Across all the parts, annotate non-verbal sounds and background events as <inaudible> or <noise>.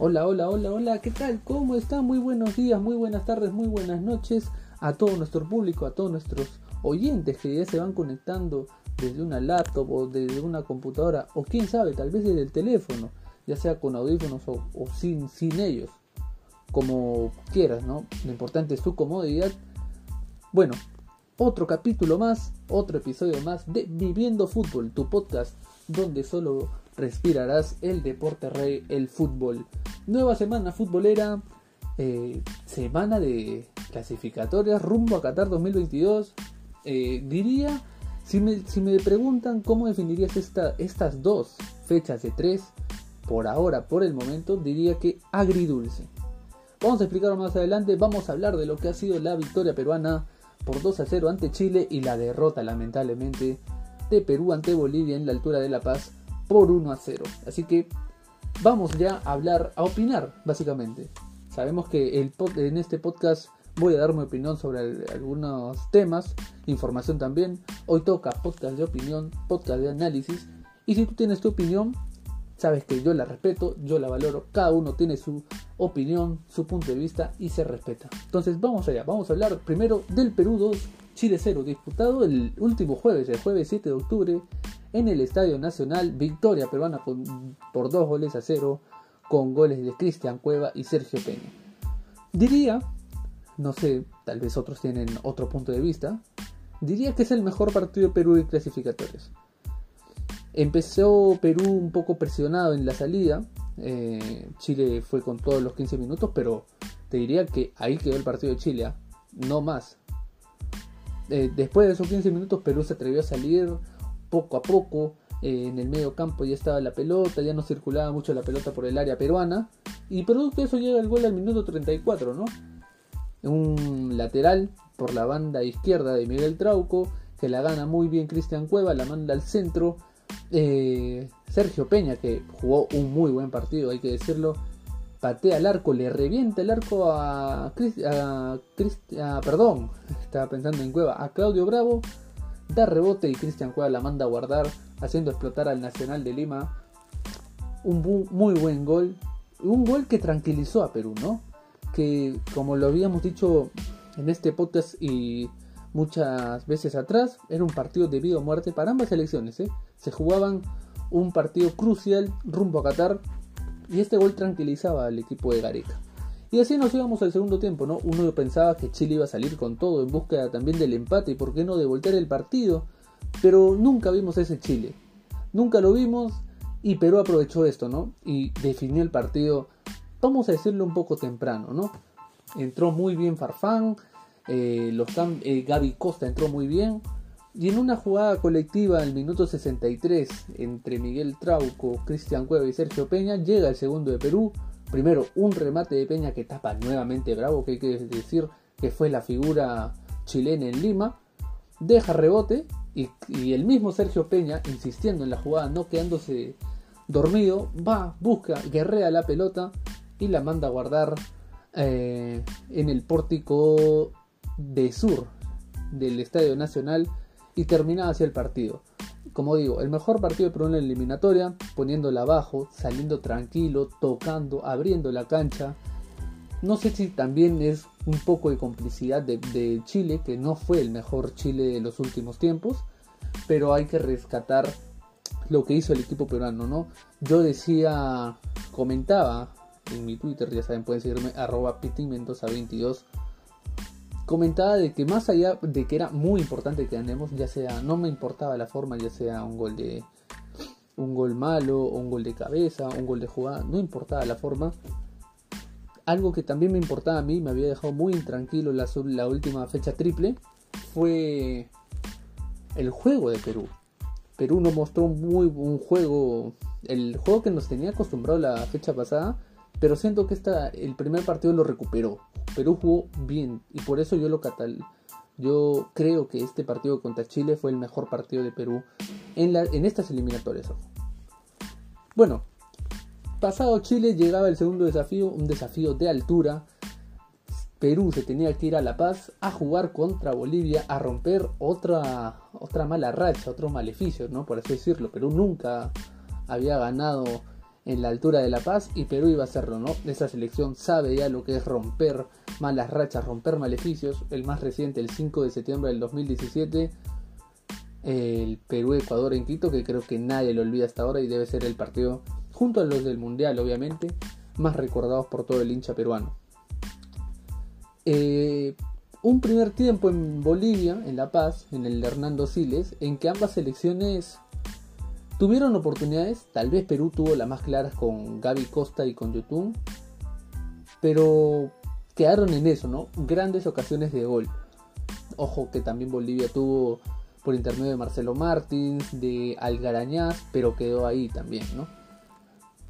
Hola, hola, hola, hola, ¿qué tal? ¿Cómo están? Muy buenos días, muy buenas tardes, muy buenas noches a todo nuestro público, a todos nuestros oyentes que ya se van conectando desde una laptop o desde una computadora o quién sabe, tal vez desde el teléfono, ya sea con audífonos o, sin, ellos, como quieras, ¿no? Lo importante es su comodidad. Bueno, otro capítulo más, otro episodio más de Viviendo Fútbol, tu podcast donde solo respirarás el deporte rey, el fútbol. Nueva semana futbolera, eh, semana de clasificatorias rumbo a Qatar 2022. Eh, diría, si me, si me, preguntan cómo definirías esta, estas dos fechas de tres, por ahora, por el momento, diría que agridulce. Vamos a explicarlo más adelante, vamos a hablar de lo que ha sido la victoria peruana por 2 a 0 ante Chile y la derrota lamentablemente de Perú ante Bolivia en la altura de La Paz por 1 a 0. Así que vamos ya a hablar, a opinar básicamente. Sabemos que en este podcast voy a dar mi opinión sobre algunos temas, información también. Hoy toca podcast de opinión, podcast de análisis. Y si tú tienes tu opinión, sabes que yo la respeto, yo la valoro. Cada uno tiene su opinión, su punto de vista y se respeta. Entonces vamos allá, vamos a hablar primero del Perú 2, Chile 0, disputado el último jueves, el jueves 7 de octubre, en el Estadio Nacional, victoria peruana por dos goles a cero, con goles de Cristian Cueva y Sergio Peña. Diría, no sé, tal vez otros tienen otro punto de vista, diría que es el mejor partido de Perú de clasificatorios. Empezó Perú un poco presionado en la salida, eh, Chile fue con todos los 15 minutos, pero te diría que ahí quedó el partido de Chile, ¿ah? no más. Eh, después de esos 15 minutos Perú se atrevió a salir poco a poco. Eh, en el medio campo ya estaba la pelota, ya no circulaba mucho la pelota por el área peruana. Y producto de eso llega el gol al minuto 34, ¿no? Un lateral por la banda izquierda de Miguel Trauco, que la gana muy bien Cristian Cueva, la manda al centro. Eh, Sergio Peña, que jugó un muy buen partido, hay que decirlo, patea al arco, le revienta el arco a, a, perdón, <laughs> estaba pensando en Cueva, a Claudio Bravo, da rebote y Cristian Cueva la manda a guardar, haciendo explotar al Nacional de Lima. Un muy buen gol, un gol que tranquilizó a Perú, ¿no? Que como lo habíamos dicho en este podcast y muchas veces atrás, era un partido de vida o muerte para ambas selecciones, ¿eh? Se jugaban un partido crucial rumbo a Qatar y este gol tranquilizaba al equipo de Gareca. Y así nos íbamos al segundo tiempo, ¿no? Uno pensaba que Chile iba a salir con todo en búsqueda también del empate y por qué no de voltear el partido, pero nunca vimos ese Chile. Nunca lo vimos y Perú aprovechó esto, ¿no? Y definió el partido, vamos a decirlo un poco temprano, ¿no? Entró muy bien Farfán, eh, los eh, Gaby Costa entró muy bien, y en una jugada colectiva el minuto 63 entre Miguel Trauco, Cristian Cueva y Sergio Peña llega el segundo de Perú. Primero un remate de Peña que tapa nuevamente Bravo, que hay que decir que fue la figura chilena en Lima. Deja rebote y, el mismo Sergio Peña, insistiendo en la jugada, no quedándose dormido, va, busca, guerrea la pelota y la manda a guardar eh, en el pórtico de sur del Estadio Nacional y terminaba así el partido. Como digo, el mejor partido de Perú en la eliminatoria, poniéndola abajo, saliendo tranquilo, tocando, abriendo la cancha. No sé si también es un poco de complicidad de, Chile, que no fue el mejor Chile de los últimos tiempos, pero hay que rescatar lo que hizo el equipo peruano, ¿no? Yo decía, comentaba en mi Twitter, ya saben, pueden seguirme, arroba pitinmentosa22, comentaba de que más allá de que era muy importante que ganemos, ya sea, no me importaba la forma, ya sea un gol de un gol malo, un gol de cabeza, un gol de jugada, no importaba la forma. Algo que también me importaba a mí, me había dejado muy intranquilo la, la última fecha triple, fue el juego de Perú. Perú nos mostró muy un juego, el juego que nos tenía acostumbrado la fecha pasada, pero siento que esta, el primer partido lo recuperó. Perú jugó bien y por eso yo lo catal. Yo creo que este partido contra Chile fue el mejor partido de Perú en, en estas eliminatorias. Bueno, pasado Chile llegaba el segundo desafío, un desafío de altura. Perú se tenía que ir a La Paz a jugar contra Bolivia, a romper otra, otra mala racha, otro maleficio, ¿no? Por así decirlo. Perú nunca había ganado en la altura de La Paz y Perú iba a hacerlo, ¿no? Esa selección sabe ya lo que es romper malas rachas, romper maleficios. El más reciente, el 5 de septiembre del 2017, el Perú-Ecuador en Quito, que creo que nadie lo olvida hasta ahora y debe ser el partido, junto a los del Mundial, obviamente, más recordados por todo el hincha peruano. Eh, un primer tiempo en Bolivia, en La Paz, en el Hernando Siles, en que ambas selecciones Tuvieron oportunidades, tal vez Perú tuvo las más claras con Gaby Costa y con Yotun, pero quedaron en eso, ¿no? Grandes ocasiones de gol. Ojo que también Bolivia tuvo por intermedio de Marcelo Martins, de Algarañaz, pero quedó ahí también, ¿no?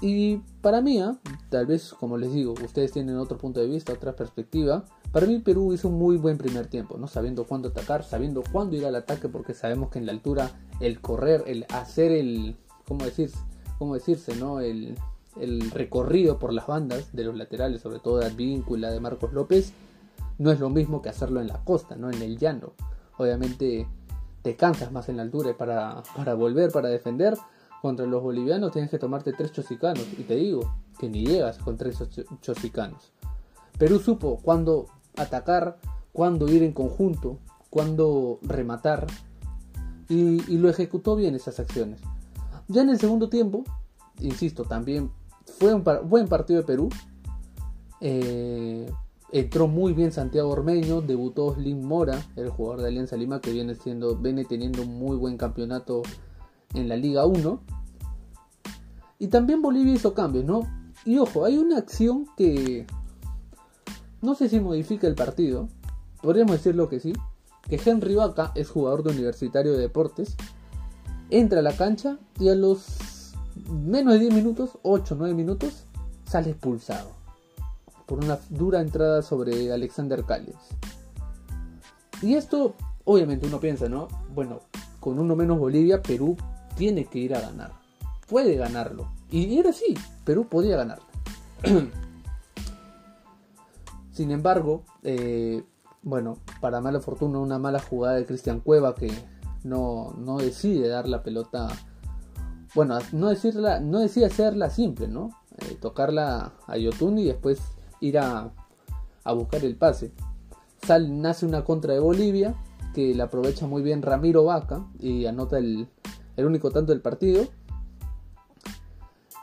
Y para mí, ¿ah? tal vez como les digo, ustedes tienen otro punto de vista, otra perspectiva. Para mí Perú hizo un muy buen primer tiempo, ¿no? Sabiendo cuándo atacar, sabiendo cuándo ir al ataque, porque sabemos que en la altura el correr, el hacer el, ¿cómo decirse? ¿Cómo decirse, no? El, el recorrido por las bandas de los laterales, sobre todo de Advíncula, de Marcos López, no es lo mismo que hacerlo en la costa, ¿no? En el llano. Obviamente te cansas más en la altura y para, para volver, para defender, contra los bolivianos tienes que tomarte tres chosicanos. Y te digo que ni llegas con tres chosicanos. Perú supo cuándo atacar, cuándo ir en conjunto, cuándo rematar. Y, lo ejecutó bien esas acciones. Ya en el segundo tiempo, insisto, también fue un buen partido de Perú. Eh, entró muy bien Santiago Ormeño, debutó Slim Mora, el jugador de Alianza Lima que viene siendo, viene teniendo un muy buen campeonato en la Liga 1. Y también Bolivia hizo cambios, ¿no? Y ojo, hay una acción que no sé si modifica el partido, podríamos decirlo que sí, que Henry Vaca es jugador de Universitario de Deportes, entra a la cancha y a los menos de 10 minutos, 8 9 minutos, sale expulsado por una dura entrada sobre Alexander Callens. Y esto, obviamente uno piensa, ¿no? Bueno, con uno menos Bolivia, Perú tiene que ir a ganar. Puede ganarlo. Y era así, Perú podía ganar. <clears throat> Sin embargo, eh, bueno, para mala fortuna, una mala jugada de Cristian Cueva que no, decide dar la pelota. Bueno, no, decirla, no decide hacerla simple, ¿no? Eh, tocarla a Yotun y después ir a, buscar el pase. Sal, nace una contra de Bolivia que la aprovecha muy bien Ramiro Vaca y anota el único tanto del partido.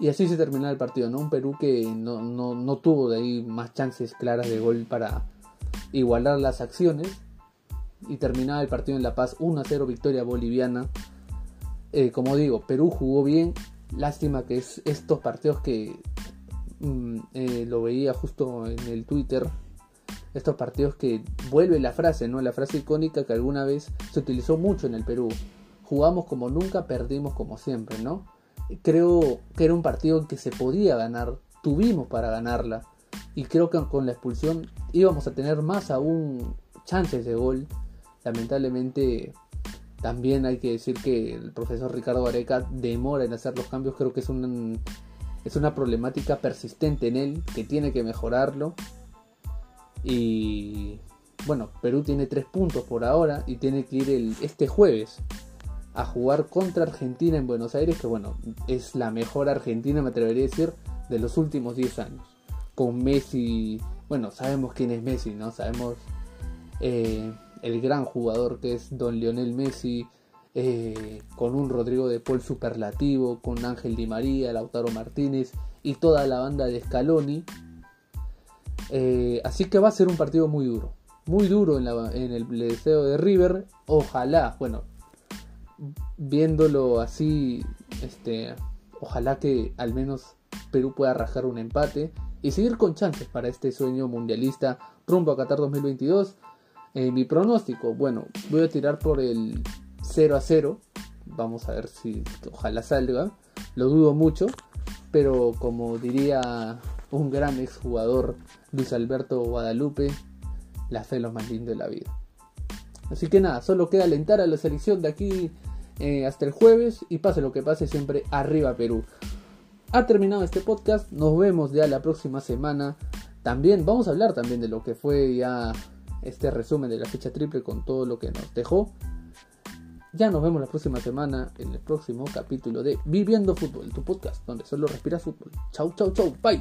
Y así se terminó el partido, ¿no? Un Perú que no, no, tuvo de ahí más chances claras de gol para igualar las acciones. Y terminaba el partido en La Paz 1-0 victoria boliviana. Eh, como digo, Perú jugó bien. Lástima que es estos partidos que mm, eh, lo veía justo en el Twitter. Estos partidos que vuelve la frase, ¿no? La frase icónica que alguna vez se utilizó mucho en el Perú jugamos como nunca, perdimos como siempre, ¿no? Creo que era un partido en que se podía ganar, tuvimos para ganarla y creo que con la expulsión íbamos a tener más aún chances de gol. Lamentablemente también hay que decir que el profesor Ricardo Areca demora en hacer los cambios, creo que es un, es una problemática persistente en él que tiene que mejorarlo. Y bueno, Perú tiene tres puntos por ahora y tiene que ir el, este jueves a jugar contra Argentina en Buenos Aires, que bueno, es la mejor Argentina, me atrevería a decir, de los últimos 10 años. Con Messi, bueno, sabemos quién es Messi, ¿no? Sabemos eh, el gran jugador que es Don Lionel Messi, eh, con un Rodrigo de Paul superlativo, con Ángel Di María, Lautaro Martínez y toda la banda de Scaloni. Eh, así que va a ser un partido muy duro, muy duro en, en el deseo de River. Ojalá, bueno, viéndolo así, este, ojalá que al menos Perú pueda rajar un empate y seguir con chances para este sueño mundialista rumbo a Qatar 2022. Eh, mi pronóstico, bueno, voy a tirar por el 0 a 0. Vamos a ver si ojalá salga. Lo dudo mucho, pero como diría un gran exjugador Luis Alberto Guadalupe, la fe es lo más lindo de la vida. Así que nada, solo queda alentar a la selección de aquí eh, hasta el jueves y pase lo que pase siempre arriba Perú. Ha terminado este podcast, nos vemos ya la próxima semana. También vamos a hablar también de lo que fue ya este resumen de la fecha triple con todo lo que nos dejó. Ya nos vemos la próxima semana en el próximo capítulo de Viviendo Fútbol, tu podcast donde solo respiras fútbol. Chau, chau, chau. Bye.